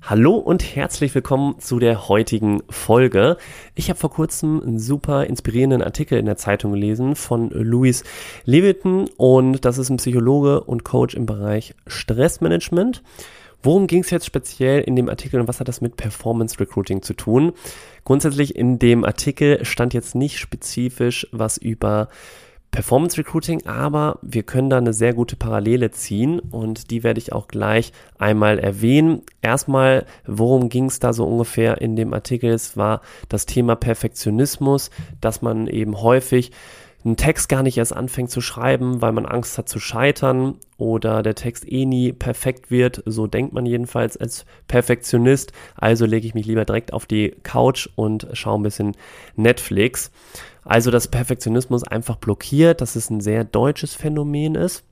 Hallo und herzlich willkommen zu der heutigen Folge. Ich habe vor kurzem einen super inspirierenden Artikel in der Zeitung gelesen von Louis Leviton und das ist ein Psychologe und Coach im Bereich Stressmanagement. Worum ging es jetzt speziell in dem Artikel und was hat das mit Performance Recruiting zu tun? Grundsätzlich in dem Artikel stand jetzt nicht spezifisch was über Performance Recruiting, aber wir können da eine sehr gute Parallele ziehen und die werde ich auch gleich einmal erwähnen. Erstmal, worum ging es da so ungefähr in dem Artikel? Es war das Thema Perfektionismus, dass man eben häufig einen Text gar nicht erst anfängt zu schreiben, weil man Angst hat zu scheitern oder der Text eh nie perfekt wird. So denkt man jedenfalls als Perfektionist. Also lege ich mich lieber direkt auf die Couch und schaue ein bisschen Netflix. Also, dass Perfektionismus einfach blockiert, dass es ein sehr deutsches Phänomen ist.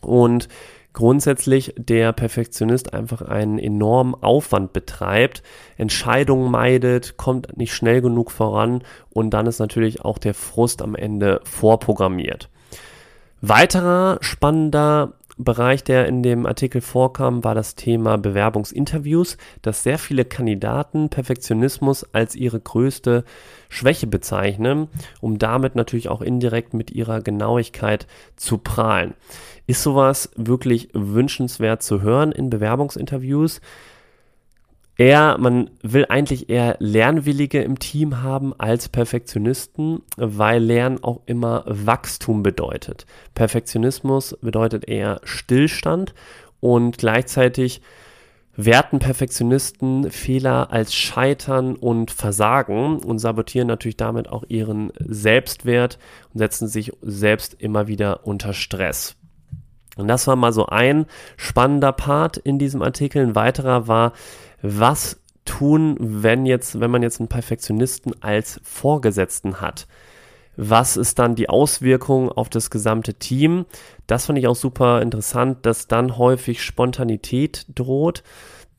Und grundsätzlich der Perfektionist einfach einen enormen Aufwand betreibt, Entscheidungen meidet, kommt nicht schnell genug voran und dann ist natürlich auch der Frust am Ende vorprogrammiert. Weiterer spannender Bereich, der in dem Artikel vorkam, war das Thema Bewerbungsinterviews, dass sehr viele Kandidaten Perfektionismus als ihre größte Schwäche bezeichnen, um damit natürlich auch indirekt mit ihrer Genauigkeit zu prahlen. Ist sowas wirklich wünschenswert zu hören in Bewerbungsinterviews? Eher, man will eigentlich eher Lernwillige im Team haben als Perfektionisten, weil Lernen auch immer Wachstum bedeutet. Perfektionismus bedeutet eher Stillstand und gleichzeitig werten Perfektionisten Fehler als Scheitern und Versagen und sabotieren natürlich damit auch ihren Selbstwert und setzen sich selbst immer wieder unter Stress. Und das war mal so ein spannender Part in diesem Artikel. Ein weiterer war, was tun, wenn jetzt, wenn man jetzt einen Perfektionisten als Vorgesetzten hat? Was ist dann die Auswirkung auf das gesamte Team? Das fand ich auch super interessant, dass dann häufig Spontanität droht,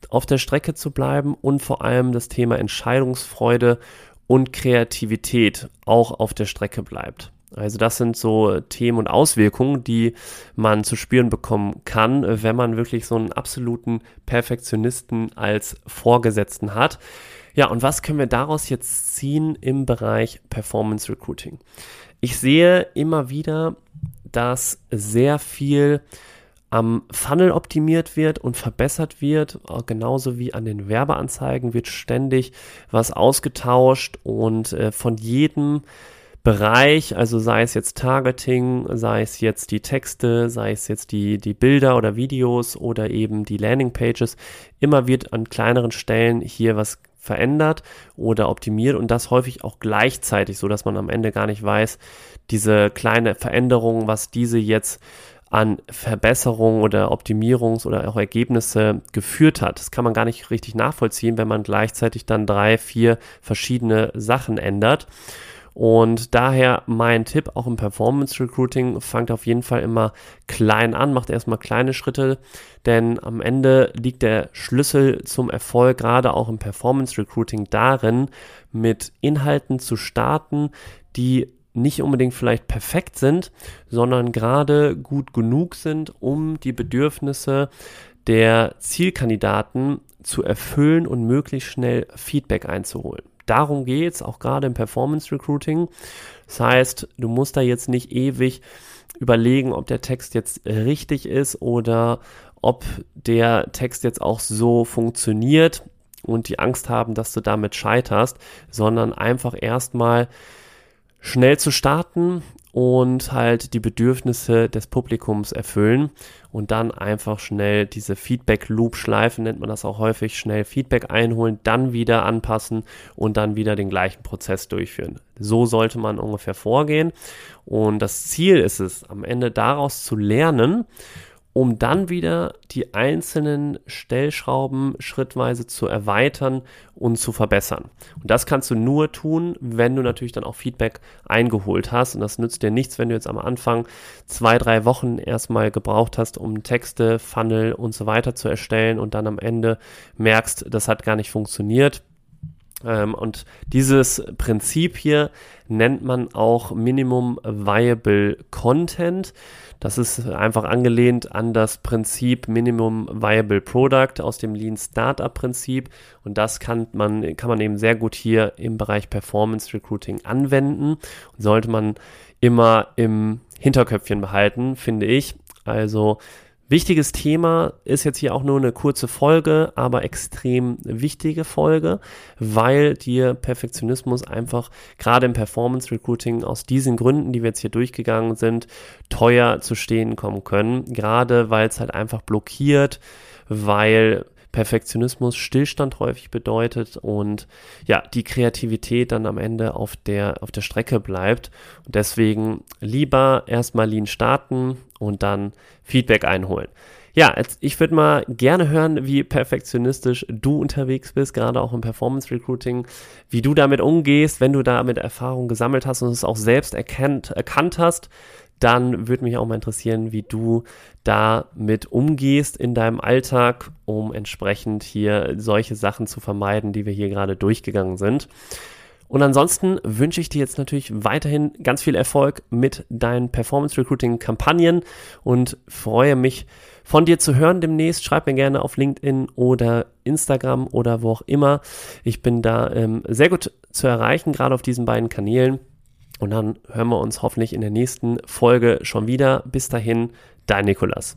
auf der Strecke zu bleiben und vor allem das Thema Entscheidungsfreude und Kreativität auch auf der Strecke bleibt. Also das sind so Themen und Auswirkungen, die man zu spüren bekommen kann, wenn man wirklich so einen absoluten Perfektionisten als Vorgesetzten hat. Ja, und was können wir daraus jetzt ziehen im Bereich Performance Recruiting? Ich sehe immer wieder, dass sehr viel am Funnel optimiert wird und verbessert wird, genauso wie an den Werbeanzeigen wird ständig was ausgetauscht und äh, von jedem Bereich, also sei es jetzt Targeting, sei es jetzt die Texte, sei es jetzt die, die Bilder oder Videos oder eben die Landingpages, immer wird an kleineren Stellen hier was verändert oder optimiert und das häufig auch gleichzeitig, so dass man am Ende gar nicht weiß, diese kleine Veränderung, was diese jetzt an Verbesserungen oder Optimierungs- oder auch Ergebnisse geführt hat. Das kann man gar nicht richtig nachvollziehen, wenn man gleichzeitig dann drei, vier verschiedene Sachen ändert. Und daher mein Tipp auch im Performance Recruiting, fangt auf jeden Fall immer klein an, macht erstmal kleine Schritte, denn am Ende liegt der Schlüssel zum Erfolg, gerade auch im Performance Recruiting, darin, mit Inhalten zu starten, die nicht unbedingt vielleicht perfekt sind, sondern gerade gut genug sind, um die Bedürfnisse der Zielkandidaten zu erfüllen und möglichst schnell Feedback einzuholen darum geht es, auch gerade im Performance Recruiting. Das heißt, du musst da jetzt nicht ewig überlegen, ob der Text jetzt richtig ist oder ob der Text jetzt auch so funktioniert und die Angst haben, dass du damit scheiterst, sondern einfach erstmal schnell zu starten und halt die Bedürfnisse des Publikums erfüllen und dann einfach schnell diese Feedback-Loop schleifen, nennt man das auch häufig, schnell Feedback einholen, dann wieder anpassen und dann wieder den gleichen Prozess durchführen. So sollte man ungefähr vorgehen und das Ziel ist es, am Ende daraus zu lernen um dann wieder die einzelnen Stellschrauben schrittweise zu erweitern und zu verbessern. Und das kannst du nur tun, wenn du natürlich dann auch Feedback eingeholt hast. Und das nützt dir nichts, wenn du jetzt am Anfang zwei, drei Wochen erstmal gebraucht hast, um Texte, Funnel und so weiter zu erstellen und dann am Ende merkst, das hat gar nicht funktioniert und dieses Prinzip hier nennt man auch Minimum Viable Content. Das ist einfach angelehnt an das Prinzip Minimum Viable Product aus dem Lean Startup Prinzip. Und das kann man, kann man eben sehr gut hier im Bereich Performance Recruiting anwenden. Und sollte man immer im Hinterköpfchen behalten, finde ich. Also Wichtiges Thema ist jetzt hier auch nur eine kurze Folge, aber extrem wichtige Folge, weil dir Perfektionismus einfach gerade im Performance Recruiting aus diesen Gründen, die wir jetzt hier durchgegangen sind, teuer zu stehen kommen können. Gerade weil es halt einfach blockiert, weil Perfektionismus Stillstand häufig bedeutet und ja, die Kreativität dann am Ende auf der, auf der Strecke bleibt. Und deswegen lieber erstmal Lean starten und dann Feedback einholen. Ja, ich würde mal gerne hören, wie perfektionistisch du unterwegs bist, gerade auch im Performance Recruiting, wie du damit umgehst, wenn du damit Erfahrung gesammelt hast und es auch selbst erkannt, erkannt hast dann würde mich auch mal interessieren, wie du damit umgehst in deinem Alltag, um entsprechend hier solche Sachen zu vermeiden, die wir hier gerade durchgegangen sind. Und ansonsten wünsche ich dir jetzt natürlich weiterhin ganz viel Erfolg mit deinen Performance Recruiting Kampagnen und freue mich von dir zu hören demnächst. Schreib mir gerne auf LinkedIn oder Instagram oder wo auch immer. Ich bin da ähm, sehr gut zu erreichen, gerade auf diesen beiden Kanälen. Und dann hören wir uns hoffentlich in der nächsten Folge schon wieder. Bis dahin, dein Nikolas.